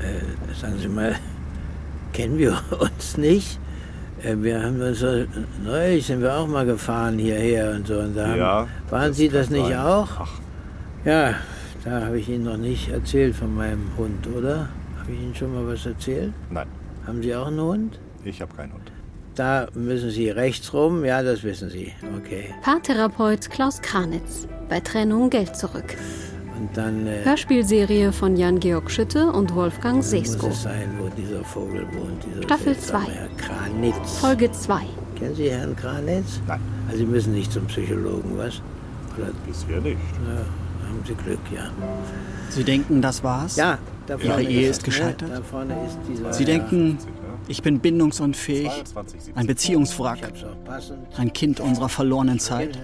Äh, sagen Sie mal, kennen wir uns nicht? Äh, wir haben uns so, neulich sind wir auch mal gefahren hierher und so. Und da Ja, haben, waren das Sie das nicht sein. auch? Ach. Ja, da habe ich Ihnen noch nicht erzählt von meinem Hund, oder? Habe ich Ihnen schon mal was erzählt? Nein, Haben Sie auch einen Hund? ich habe keinen Hund. Da müssen Sie rechts rum, ja, das wissen Sie. Okay. Paartherapeut Klaus Kranitz. Bei Trennung Geld zurück. Und dann äh, Hörspielserie von Jan-Georg Schütte und Wolfgang Sesko. es sein, wo dieser Vogel wohnt. Dieser Staffel seltsame zwei. Herr Kranitz. Folge 2. Kennen Sie Herrn Kranitz? Nein. Also Sie müssen nicht zum Psychologen, was? Oder Bisher nicht. ja, haben Sie Glück, ja. Sie denken, das war's? Ja, da Ihre Ehe ist, ist gescheitert? Ne? Da vorne ist dieser. Sie denken, Ja. ich bin bindungsunfähig, 22, 17. ein Beziehungswrack, ein Kind unserer verlorenen Zeit.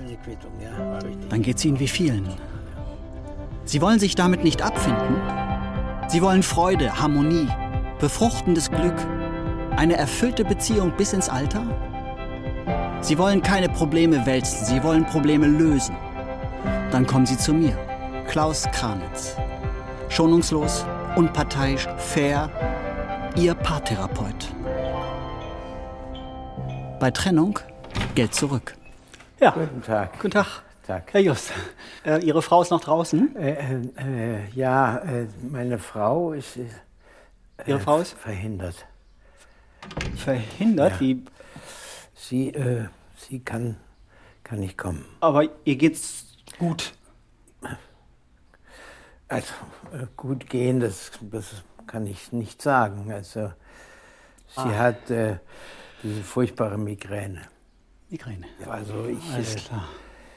Dann geht's Ihnen wie vielen. Sie wollen sich damit nicht abfinden. Sie wollen Freude, Harmonie, befruchtendes Glück, eine erfüllte Beziehung bis ins Alter. Sie wollen keine Probleme wälzen, Sie wollen Probleme lösen. Dann kommen Sie zu mir, Klaus Kranitz. Schonungslos, unparteiisch, fair, Ihr Paartherapeut. Bei Trennung Geld zurück. Ja, Guten Tag. guten Tag. Tag. Herr Just, äh, Ihre Frau ist noch draußen. Äh, äh, äh, ja, äh, meine Frau ist äh, Ihre Frau ist verhindert. verhindert. Ja. Wie, Sie, sie kann, kann nicht kommen. aber ihr geht's gut. Also gut gehen, das, das kann ich nicht sagen. Also sie Ah. hat diese furchtbare Migräne. Migräne. Also ich, Alles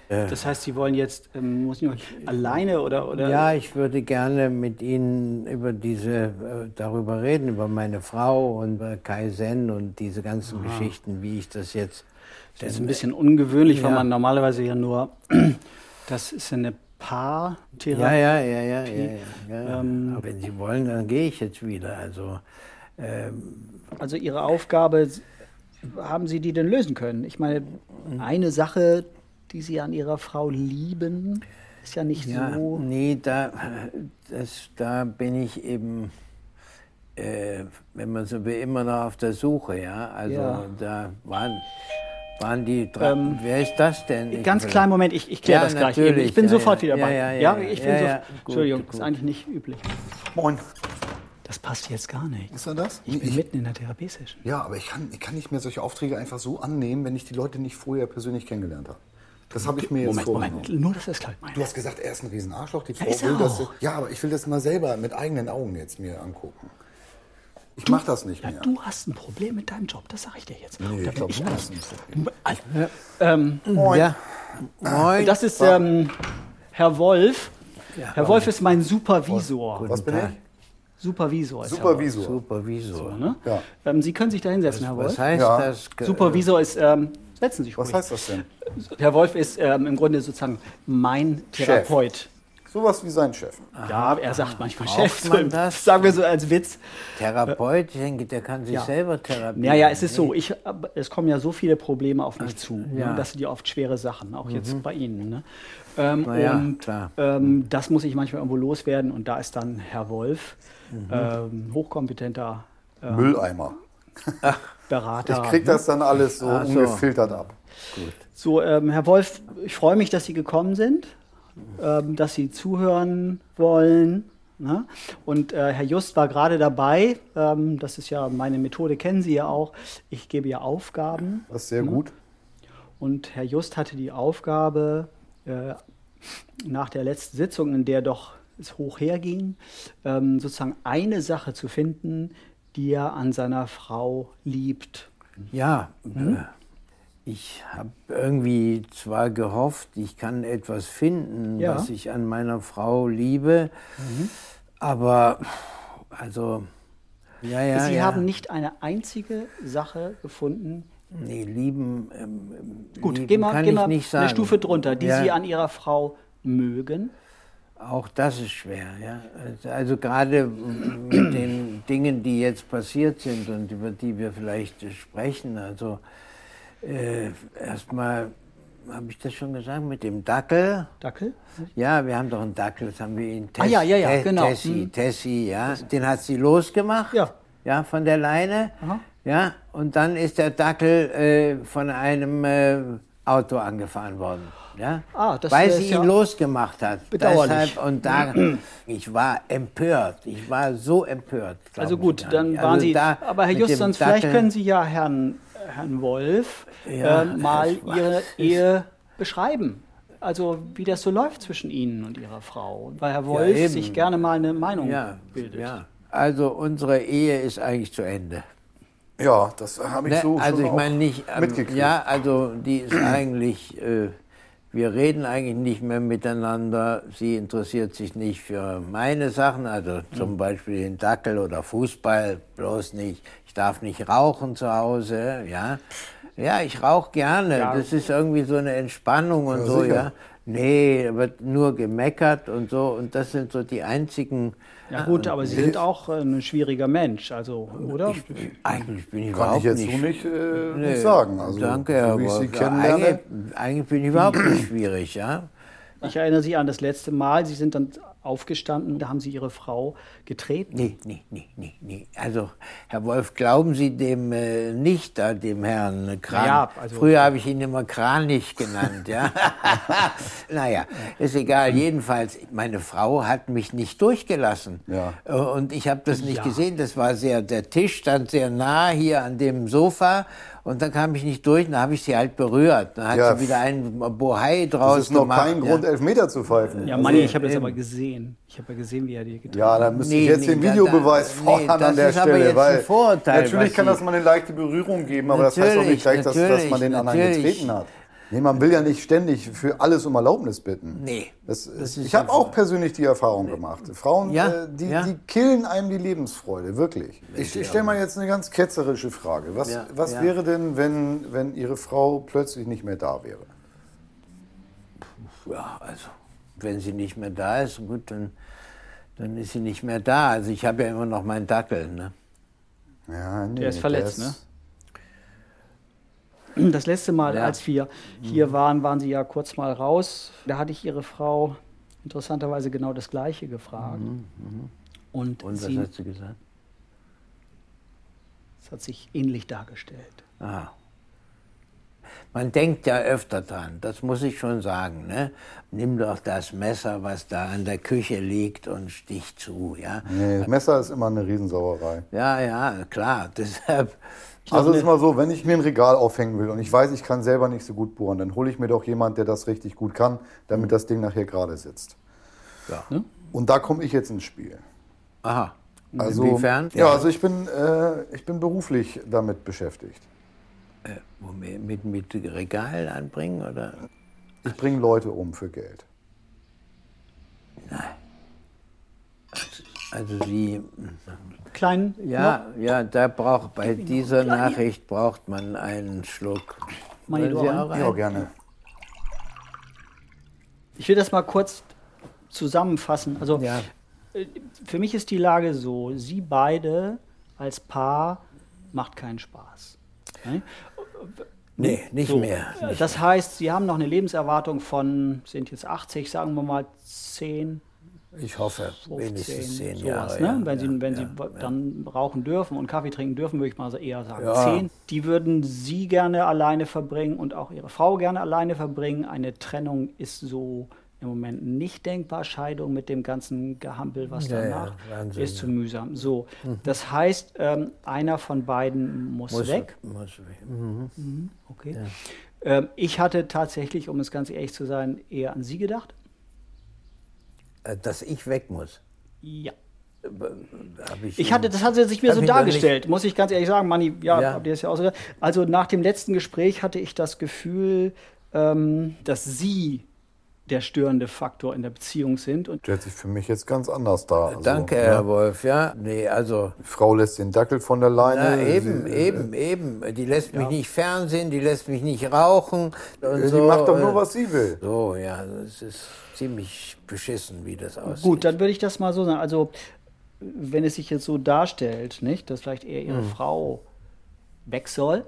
äh. Das heißt, Sie wollen jetzt, ähm, muss ich alleine oder, oder? Ja, ich würde gerne mit Ihnen über diese, äh, darüber reden, über meine Frau und über Kaizen und diese ganzen Geschichten, wie ich das jetzt. Das ist ein bisschen ungewöhnlich, weil Ja. man normalerweise ja nur, das ist eine Paartherapie. Ja, ja, ja, ja, ja, ja. ja. Ähm, Aber wenn Sie wollen, dann gehe ich jetzt wieder. Also ähm, Also Ihre Aufgabe, haben Sie die denn lösen können? Ich meine, eine Sache, die Sie an Ihrer Frau lieben, ist ja nicht ja, so. nee, da, das, da bin ich eben, äh, wenn man so will, immer noch auf der Suche, ja. Also Ja. da waren, waren die drei. Ähm, wer ist das denn? Ich Ganz will- kleinen Moment, ich, ich kläre Ja, das gleich. Eben. Ich bin Ja, sofort ja. wieder Ja, dabei. ja, ja, ich ja, bin ja, sofort. gut, Entschuldigung, gut. ist eigentlich nicht üblich. Moin. Das passt jetzt gar nicht. Ist er das? Ich bin mitten in der Therapiesession. ja, aber ich kann, ich kann nicht mehr solche Aufträge einfach so annehmen, wenn ich die Leute nicht vorher persönlich kennengelernt habe. Das habe ich mir jetzt Moment, vorgenommen. Moment, nur dass das klar Du hast gesagt, er ist ein Riesenarschloch. Die Frau ist er will das. Ja, aber ich will das mal selber mit eigenen Augen jetzt mir angucken. Ich mach das nicht Ja, mehr. du hast ein Problem mit deinem Job, das sage ich dir jetzt. Nee, Da ich glaube, du alles- hast ein Problem. Also, ähm, Ja. Moin. das ist ähm, Herr Wolf. Herr Wolf ist mein Supervisor. Was bin ich? Supervisor ist Herr Wolf. Supervisor. Supervisor. Ne? Ja. Ähm, Sie können sich da hinsetzen, Herr Wolf. Was heißt Ja. das? Supervisor ist, ähm, setzen Sie sich Was ruhig. heißt das denn? Herr Wolf ist ähm, im Grunde sozusagen mein Therapeut. Sowas wie sein Chef. Ja, er sagt manchmal Braucht Chef, man das? sagen wir so als Witz. Therapeut, ich denke, der kann sich Ja. selber therapieren. Naja, es ist so, ich, aber es kommen ja so viele Probleme auf mich zu. ja. Ne? Das sind ja oft schwere Sachen, auch jetzt bei Ihnen. Ne? Ähm, Na ja, und klar. ähm, das muss ich manchmal irgendwo loswerden. Und da ist dann Herr Wolf, ähm, hochkompetenter äh, Mülleimer. Berater. Ich krieg das dann alles so Ach so. ungefiltert ab. So, ähm, Herr Wolf, ich freue mich, dass Sie gekommen sind, ähm, dass Sie zuhören wollen. Ne? Und äh, Herr Just war gerade dabei, ähm, das ist ja meine Methode, kennen Sie ja auch. Ich gebe ja Aufgaben. Das ist sehr gut. Und Herr Just hatte die Aufgabe, äh, nach der letzten Sitzung, in der doch es hoch herging, ähm, sozusagen eine Sache zu finden, die er an seiner Frau liebt. Ja, Mhm. äh, ich habe irgendwie zwar gehofft, ich kann etwas finden, Ja. was ich an meiner Frau liebe, Mhm. aber also, ja, ja. Sie haben nicht eine einzige Sache gefunden, Nee, lieben, ähm, Gut, lieben gehen wir, kann ich wir nicht sagen. eine Stufe drunter, die Ja. Sie an Ihrer Frau mögen. Auch das ist schwer, ja. Also- gerade mit den Dingen, die jetzt passiert sind und über die wir vielleicht sprechen. Also äh, erstmal habe ich das schon gesagt, mit dem Dackel. Dackel? Ja, wir haben doch einen Dackel, das haben wir in Ah, ja, ja, ja, genau. Tessie, Hm. Tessie, ja. Den hat sie losgemacht. Ja. Ja, von der Leine. Aha. Ja, und dann ist der Dackel äh, von einem äh, Auto angefahren worden. Ja? Ah, das Weil sie ja ihn losgemacht hat. bedauerlich. Deshalb, und da, ich war empört. Ich war so empört. Also gut, dann nicht. waren Also Sie. da aber Herr Justans, vielleicht können Sie ja Herrn, Herrn Wolf Ja, äh, mal Ihre Ehe beschreiben. Also wie das so läuft zwischen Ihnen und Ihrer Frau. Weil Herr Wolf eben. sich gerne mal eine Meinung Ja, bildet. ja. Also unsere Ehe ist eigentlich zu Ende. Ja, das habe ich Ne, so also schon ich auch meine nicht, ähm, mitgekriegt. ja, also die ist eigentlich, äh, wir reden eigentlich nicht mehr miteinander. Sie interessiert sich nicht für meine Sachen, also zum Beispiel den Dackel oder Fußball, bloß nicht. Ich darf nicht rauchen zu Hause, ja. Ja, ich rauche gerne. Ja. Das ist irgendwie so eine Entspannung und Ja, so, sicher. ja. Nee, da wird nur gemeckert und so. Und das sind so die einzigen. Ja gut, aber Sie sind auch äh, ein schwieriger Mensch, also, oder? Eigentlich bin ich Kann überhaupt ich jetzt nicht so nicht, äh, Nee, nicht sagen. Also, Danke, Herr so ich kennenlerne. Eigentlich, eigentlich bin ich überhaupt nicht schwierig, ja. Ich erinnere Sie an das letzte Mal, Sie sind dann aufgestanden, da haben Sie Ihre Frau getreten. Nee, nee, nee, nee, nee. Also, Herr Wolf, glauben Sie dem äh, nicht, da, dem Herrn Kran? Ja, also- Früher habe ich ihn immer Kranich genannt, ja. naja, ist egal. Jedenfalls, meine Frau hat mich nicht durchgelassen. Ja. Äh, Und ich habe das nicht Ja. gesehen. Das war sehr, der Tisch stand sehr nah hier an dem Sofa. Und dann kam ich nicht durch, dann habe ich sie halt berührt. Dann hat Ja, sie wieder einen Bohai draus Das ist noch gemacht. kein ja. Grund, Elfmeter zu pfeifen. Ja, Also, Manni, ich habe das eben. aber gesehen. Ich habe ja gesehen, wie er die getreten Ja, hat. da müsste Nee, ich jetzt nee, den Videobeweis da- fordern nee, das an der ist aber Stelle. jetzt ein weil Vorurteil, natürlich kann das mal eine leichte Berührung geben, aber das heißt doch Natürlich, nicht gleich, dass, dass man den anderen getreten hat. Nee, man will ja nicht ständig für alles um Erlaubnis bitten. Nee. Das, Das ist ich habe auch persönlich die Erfahrung gemacht. Frauen, Ja, äh, die, ja. die killen einem die Lebensfreude, wirklich. Ich, ich stelle mal jetzt eine ganz ketzerische Frage. Was, Ja, was ja. wäre denn, wenn, wenn Ihre Frau plötzlich nicht mehr da wäre? Ja, also, wenn sie nicht mehr da ist, gut, dann, dann ist sie nicht mehr da. Also, ich habe ja immer noch meinen Dackel, ne? Ja, nee, Der ist verletzt, der ne? Das letzte Mal, Ja. als wir hier waren, waren Sie ja kurz mal raus. Da hatte ich Ihre Frau interessanterweise genau das Gleiche gefragt. Und, Und was sie, hat sie gesagt? es hat sich ähnlich dargestellt. Aha. Man denkt ja öfter dran, das muss ich schon sagen. Ne? Nimm doch das Messer, was da an der Küche liegt und stich zu. Ja, Nee, Messer ist immer eine Riesensauerei. ja, ja klar. Deshalb, Also es ist mal so, wenn ich mir ein Regal aufhängen will und ich weiß, ich kann selber nicht so gut bohren, dann hole ich mir doch jemand, der das richtig gut kann, damit das Ding nachher gerade sitzt. ja. Und da komme ich jetzt ins Spiel. Aha. Also, Inwiefern? Ja, also ich bin, äh, ich bin beruflich damit beschäftigt. Äh, womit- mit, mit Regal anbringen oder? Ich bringe Leute um für Geld. Also Sie, Kleinen? ja, ja, da braucht bei dieser Nachricht braucht man einen Schluck. Meine Sie auch einen? Ja, gerne. Ich will das mal kurz zusammenfassen. Also Ja. äh, für mich ist die Lage so, Sie beide als Paar macht keinen Spaß. Ne? Nee, nicht So. mehr. Äh, Das heißt, Sie haben noch eine Lebenserwartung von, sind jetzt 80, sagen wir mal 10, Ich hoffe, 15, wenigstens zehn sowas, Jahre. ne? ja, Wenn, Sie, ja, wenn ja, Sie dann rauchen dürfen und Kaffee trinken dürfen, würde ich mal so eher sagen Ja. 10. Die würden Sie gerne alleine verbringen und auch Ihre Frau gerne alleine verbringen. Eine Trennung ist so im Moment nicht denkbar. Scheidung mit dem ganzen Gehampel, was Ja, ja, danach Wahnsinn, ist, zu ja. mühsam. So, das heißt, ähm, einer von beiden muss, Muss weg. Muss weg. Mhm. Okay. Ähm, ich hatte tatsächlich, um es ganz ehrlich zu sein, eher an Sie gedacht. Äh, Dass ich weg muss. Ja. Hab ich Ich hatte, das hat sich mir so dargestellt, muss ich ganz ehrlich sagen, Manni, ja, Ja. habt ihr das ja auch so. Also nach dem letzten Gespräch hatte ich das Gefühl, ähm, dass Sie der störende Faktor in der Beziehung sind. Und Stellt sich für mich jetzt ganz anders dar. Also, Danke, ne? Herr Wolf. Ja, nee, also Die Frau lässt den Dackel von der Leine. Na, eben, sie, eben, eben. Die lässt mich nicht fernsehen, die lässt mich nicht rauchen. Und Sie so. macht doch nur, äh, was sie will. So, ja, das ist ziemlich beschissen, wie das aussieht. gut, dann würde ich das mal so sagen. Also, wenn es sich jetzt so darstellt, nicht, dass vielleicht eher Hm. Ihre Frau weg soll,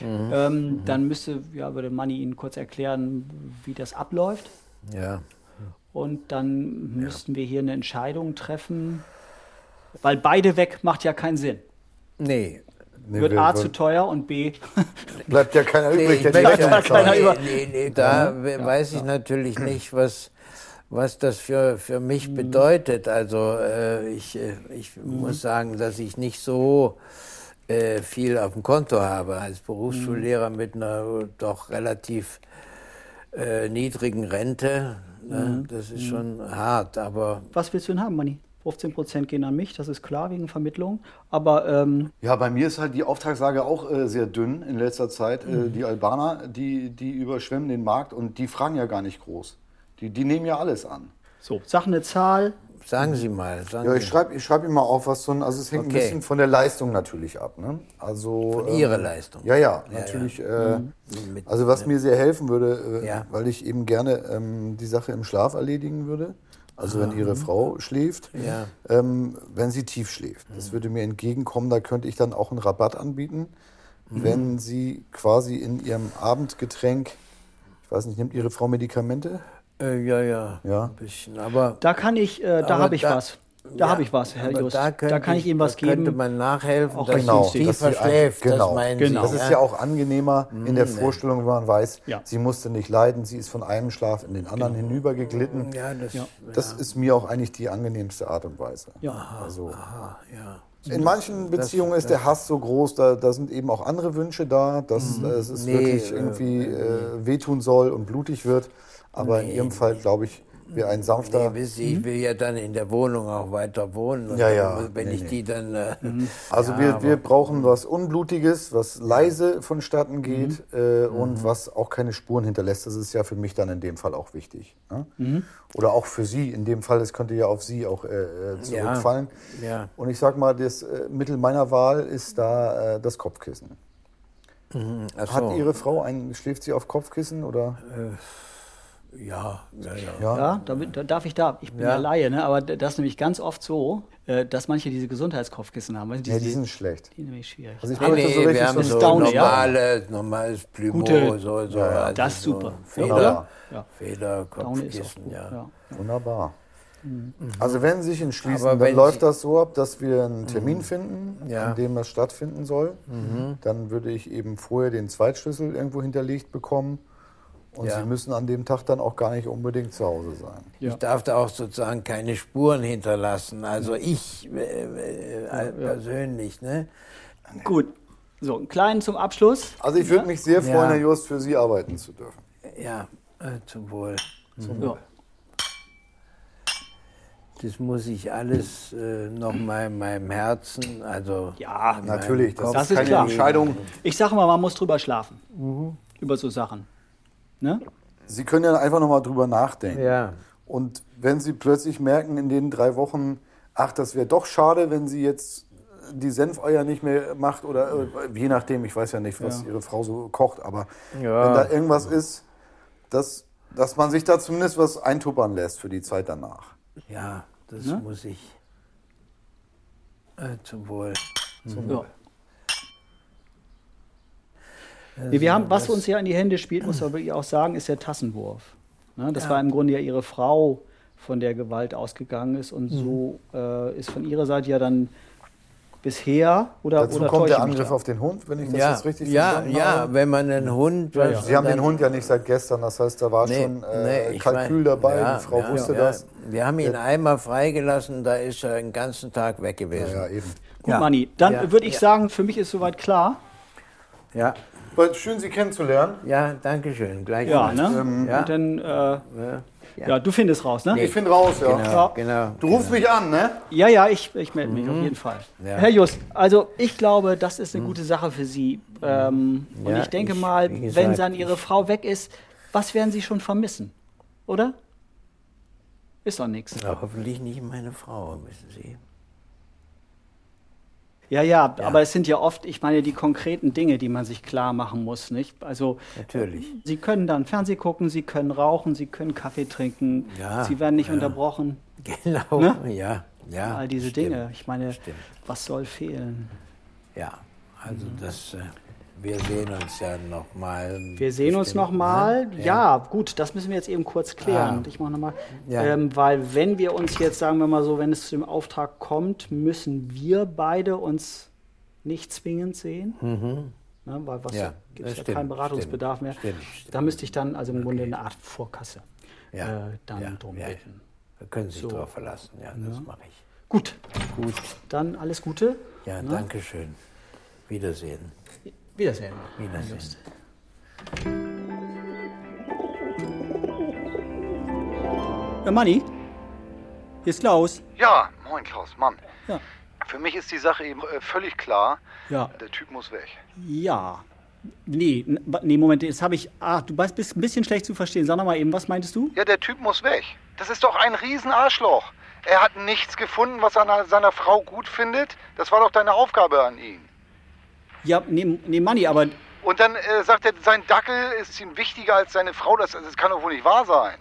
ja, ähm, dann müsste, ja, würde Manni Ihnen kurz erklären, wie das abläuft. Ja. Und dann müssten wir hier eine Entscheidung treffen, weil beide weg macht ja keinen Sinn. Nee. Nee, Wird wir- A zu teuer und B. Bleibt ja keiner Nee, übrig, die möchte- Rechnung keiner zahlt. über- nee, nee, da we- weiß ich natürlich nicht, was, was das für, für mich bedeutet. Also äh, ich, äh, ich muss sagen, dass ich nicht so äh, viel auf dem Konto habe als Berufsschullehrer mit einer doch relativ äh, niedrigen Rente. Ne? Das ist schon hart, aber Was willst du denn haben, Manni? 15 Prozent gehen an mich, das ist klar wegen Vermittlung. Aber ähm, Ja, bei mir ist halt die Auftragslage auch äh, sehr dünn in letzter Zeit. Äh, die Albaner, die, die überschwemmen den Markt und die fragen ja gar nicht groß. Die, die nehmen ja alles an. so, sag eine Zahl. Sagen Sie mal. Sagen Ja, ich schreibe ich schreib Ihnen mal auf, was so ein, also es hängt Okay. ein bisschen von der Leistung natürlich ab. Ne? Also, Von ähm, Ihrer Leistung. Ja, ja, natürlich. Äh, Mit- also was mir sehr helfen würde, äh, Ja. weil ich eben gerne ähm, die Sache im Schlaf erledigen würde. Also wenn Ihre Frau schläft, Ja. ähm, wenn sie tief schläft. Das würde mir entgegenkommen, da könnte ich dann auch einen Rabatt anbieten, wenn sie quasi in ihrem Abendgetränk, ich weiß nicht, nimmt Ihre Frau Medikamente? Äh, ja, ja, Ja. ein bisschen. Aber Da kann ich, äh, da habe ich da- was. Da Ja, habe ich was, Herr Just. Da, Da, kann ich Ihnen was da könnte geben. man nachhelfen, Auch dass genau, sie dass tiefer sie schläft. ein- genau. Das meinen Genau. Das Sie, ist ja auch angenehmer in der nee. Vorstellung, wenn man weiß, Ja. sie musste nicht leiden, sie ist von einem Schlaf in den anderen hinübergeglitten. Ja, das, Ja. Das ist mir auch eigentlich die angenehmste Art und Weise. Ja. Also, ah, ja. in manchen Beziehungen ist der Hass so groß, da, da sind eben auch andere Wünsche da, dass äh, es Nee, wirklich äh, irgendwie äh, wehtun soll und blutig wird. Aber in Ihrem Fall, glaube ich, wäre ein sanfter. Nee, Sie, ich will ja dann in der Wohnung auch weiter wohnen. Und Ja, dann, ja. Wenn Nee, ich nee. die dann. Äh, Also ja, wir, wir brauchen was Unblutiges, was leise vonstatten geht äh, und was auch keine Spuren hinterlässt. Das ist ja für mich dann in dem Fall auch wichtig. Ne? Oder auch für Sie. In dem Fall, es könnte ja auf Sie auch äh, äh, zurückfallen. ja. Und ich sag mal, das äh, Mittel meiner Wahl ist da äh, das Kopfkissen. Ach Hat. Ihre Frau ein, schläft sie auf Kopfkissen oder? Ja, ja, ja. Ja. Ja, da, da darf ich da. Ich bin ja, Ja. Laie, ne? aber das ist nämlich ganz oft so, äh, dass manche diese Gesundheitskopfkissen haben. Du, Ja, diese- die sind schlecht. die sind nämlich schwierig. Also ich Nee, nee, so richtig wir haben so so ein Downy, ja. normale, normales Plumot, Gute- so, so. Also Das ist so super. Feder, Wunderbar. Ja. Feder, Daune ist auch Kopfkissen, gut. ja. Ja. Wunderbar. Also wenn Sie sich entschließen, Aber dann läuft das so ab, dass wir einen Termin finden, Ja. an dem das stattfinden soll. Dann würde ich eben vorher den Zweitschlüssel irgendwo hinterlegt bekommen. Und Ja. Sie müssen an dem Tag dann auch gar nicht unbedingt zu Hause sein. Ja. Ich darf da auch sozusagen keine Spuren hinterlassen. Also ich äh, äh, persönlich, ne? Gut. So, einen kleinen zum Abschluss. Also ich würde mich sehr freuen, Ja. Herr Just, für Sie arbeiten zu dürfen. Ja, äh, zum Wohl. Ja. Das muss ich alles äh, noch mal in meinem Herzen, also Ja, Natürlich, das, Das ist keine klar. Entscheidung. Ich sage mal, man muss drüber schlafen. Über so Sachen. Ne? Sie können ja einfach nochmal drüber nachdenken. Ja, Und wenn Sie plötzlich merken in den drei Wochen, ach, das wäre doch schade, wenn sie jetzt die Senfeier nicht mehr macht oder äh, je nachdem, ich weiß ja nicht, was Ja. ihre Frau so kocht, aber Ja. wenn da irgendwas ist, dass, dass man sich da zumindest was eintuppern lässt für die Zeit danach. ja, das Ne? muss ich. Äh, zum Wohl. Ja. Nee, wir haben, was uns ja in die Hände spielt, muss man wirklich auch sagen, ist der Tassenwurf. Ne, das Ja. war im Grunde ja ihre Frau, von der Gewalt ausgegangen ist. Und so äh, ist von ihrer Seite ja dann bisher oder, Dazu oder kommt der Angriff auf den Hund, wenn ich das Ja, jetzt richtig ja, verstanden ja, habe. wenn man einen Hund. Ja, ja. Sie haben den Hund ja nicht seit gestern, das heißt, da war Nee, schon äh, nee, Kalkül mein- dabei, ja, die Frau ja, wusste ja. das. Wir haben ihn einmal freigelassen, da ist er den ganzen Tag weg gewesen. Ja, ja, eben. Gut, Ja. Manni, dann Ja. würde ich Ja. sagen, für mich ist soweit klar. Ja, Aber Schön, Sie kennenzulernen. ja, danke schön. Gleich Ja, ne? Ja. Und dann, äh, ja. Ja. du findest raus, ne? Ich finde raus, ja. Genau, Ja. genau. Du rufst mich an, ne? Ja, ja, ich, ich melde mich auf jeden Fall. Mhm. Ja. Herr Just, also ich glaube, das ist eine gute Sache für Sie. Ähm, und ich denke ich- mal, gesagt, wenn dann Ihre Frau weg ist, was werden Sie schon vermissen? Oder? Ist doch nichts. Ja, hoffentlich nicht meine Frau, wissen Sie. Ja, ja, aber es sind ja oft, ich meine, die konkreten Dinge, die man sich klar machen muss, nicht? Also Natürlich. Sie können dann Fernseh gucken, Sie können rauchen, Sie können Kaffee trinken, Ja, Sie werden nicht ja. unterbrochen. Genau, Ne? ja, ja. All diese stimmt, Dinge. Ich meine, Stimmt. was soll fehlen? Ja, also Mhm. das, äh, wir sehen uns ja nochmal. Wir sehen uns nochmal. Ne? Ja. ja, gut, das müssen wir jetzt eben kurz klären. Ah. Ich mache nochmal. Ja. Ähm, weil, wenn wir uns jetzt, sagen wir mal so, wenn es zu dem Auftrag kommt, müssen wir beide uns nicht zwingend sehen. Mhm. Ne, weil was ja, gibt es ja keinen Beratungsbedarf stimmt, mehr. Stimmt, da müsste ich dann also im Grunde eine Art Vorkasse ja, äh, dann ja, drum ja, bitten. Da können Sie sich so. drauf verlassen, ja, das mache ich. Gut. Gut. Dann alles Gute. Ja, ne? danke schön. Wiedersehen. Wiedersehen. Wiedersehen. Ja, Manni, hier ist Klaus. Ja, moin Klaus, Mann. Ja. Für mich ist die Sache eben äh, völlig klar. Ja. Der Typ muss weg. Ja. Nee, nee, Moment, jetzt habe ich. Ach, du bist ein bisschen schlecht zu verstehen. Sag noch mal eben, was meintest du? Ja, der Typ muss weg. Das ist doch ein Riesenarschloch. Er hat nichts gefunden, was er an seiner Frau gut findet. Das war doch deine Aufgabe an ihn. Ja, nee, nee Manni, aber. Und dann äh, sagt er, sein Dackel ist ihm wichtiger als seine Frau. Das, das kann doch wohl nicht wahr sein.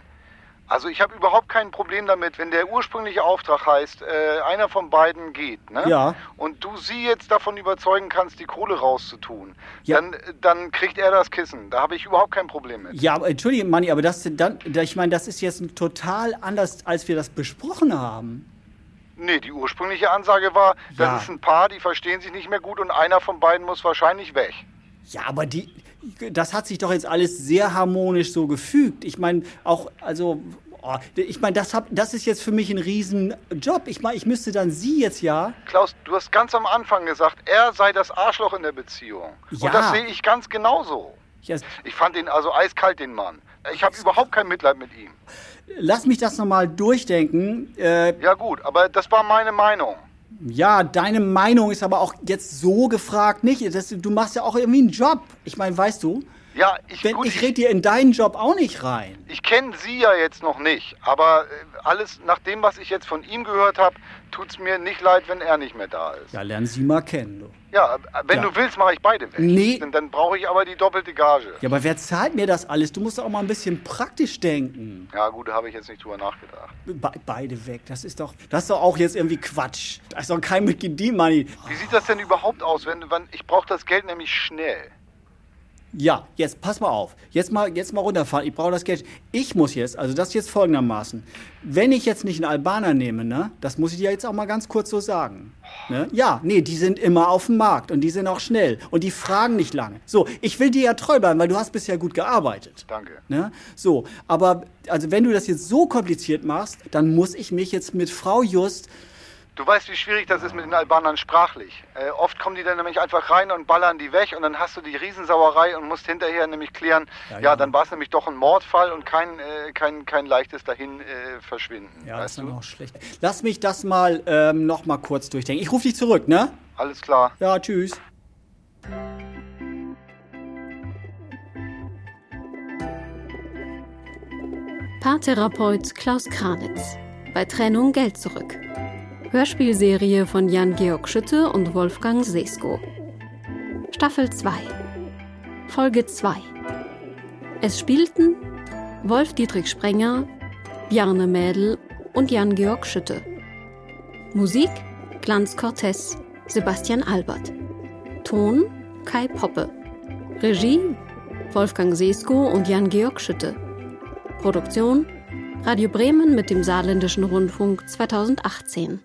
Also ich habe überhaupt kein Problem damit, wenn der ursprüngliche Auftrag heißt, äh, einer von beiden geht, ne? Ja. Und du sie jetzt davon überzeugen kannst, die Kohle rauszutun, ja. dann, dann kriegt er das Kissen. Da habe ich überhaupt kein Problem mit. Ja, aber entschuldige, Manni, aber das, dann, ich meine, das ist jetzt total anders, als wir das besprochen haben. Nee, die ursprüngliche Ansage war, das ja. ist ein Paar, die verstehen sich nicht mehr gut und einer von beiden muss wahrscheinlich weg. Ja, aber die, das hat sich doch jetzt alles sehr harmonisch so gefügt. Ich meine, auch, also, oh, ich meine, das, das ist jetzt für mich ein Riesenjob. Ich meine, ich müsste dann Sie jetzt ja. Klaus, du hast ganz am Anfang gesagt, er sei das Arschloch in der Beziehung. Ja. Und das sehe ich ganz genauso. Yes. Ich fand ihn also eiskalt, den Mann. Ich habe überhaupt kein Mitleid mit ihm. Lass mich das nochmal durchdenken. Äh, ja gut, aber das war meine Meinung. Ja, deine Meinung ist aber auch jetzt so gefragt nicht. Das, du machst ja auch irgendwie einen Job. Ich meine, weißt du? Ja, ich, Wenn, gut, ich rede dir in deinen Job auch nicht rein. Ich kenne sie ja jetzt noch nicht, aber äh, alles nach dem, was ich jetzt von ihm gehört habe, tut es mir nicht leid, wenn er nicht mehr da ist. Ja, lernen Sie mal kennen. Du. Ja, wenn ja. du willst, mache ich beide weg. Nee. Dann, dann brauche ich aber die doppelte Gage. Ja, aber wer zahlt mir das alles? Du musst auch mal ein bisschen praktisch denken. Ja, gut, da habe ich jetzt nicht drüber nachgedacht. Be beide weg, das ist doch, das ist doch auch jetzt irgendwie Quatsch. Das ist doch kein Mitglied-Money. Wie sieht das denn überhaupt aus, wenn, wenn ich brauche das Geld nämlich schnell? Ja, jetzt pass mal auf. Jetzt mal, jetzt mal runterfahren. Ich brauche das Geld. Ich muss jetzt, also das jetzt folgendermaßen. Wenn ich jetzt nicht einen Albaner nehme, ne, das muss ich dir jetzt auch mal ganz kurz so sagen. Ne? Ja, nee, die sind immer auf dem Markt und die sind auch schnell und die fragen nicht lange. So, ich will dir ja treu bleiben, weil du hast bisher gut gearbeitet. Danke. Ne? So, aber also wenn du das jetzt so kompliziert machst, dann muss ich mich jetzt mit Frau Just Du weißt, wie schwierig das ist mit den Albanern sprachlich. Äh, oft kommen die dann nämlich einfach rein und ballern die weg und dann hast du die Riesensauerei und musst hinterher nämlich klären, ja, ja. ja dann war es nämlich doch ein Mordfall und kein, äh, kein, kein leichtes dahin äh, verschwinden. Ja, das ist dann auch schlecht. Lass mich das mal ähm, noch mal kurz durchdenken. Ich rufe dich zurück, ne? Alles klar. Ja, tschüss. Paartherapeut Klaus Kranitz. Bei Trennung Geld zurück. Hörspielserie von Jan-Georg Schütte und Wolfgang Sesko. Staffel 2. Folge 2. Es spielten Wolf-Dietrich Sprenger, Bjarne Mädel und Jan-Georg Schütte. Musik Glanz Cortez, Sebastian Albert. Ton Kai Poppe. Regie Wolfgang Sesko und Jan-Georg Schütte. Produktion Radio Bremen mit dem Saarländischen Rundfunk 2018.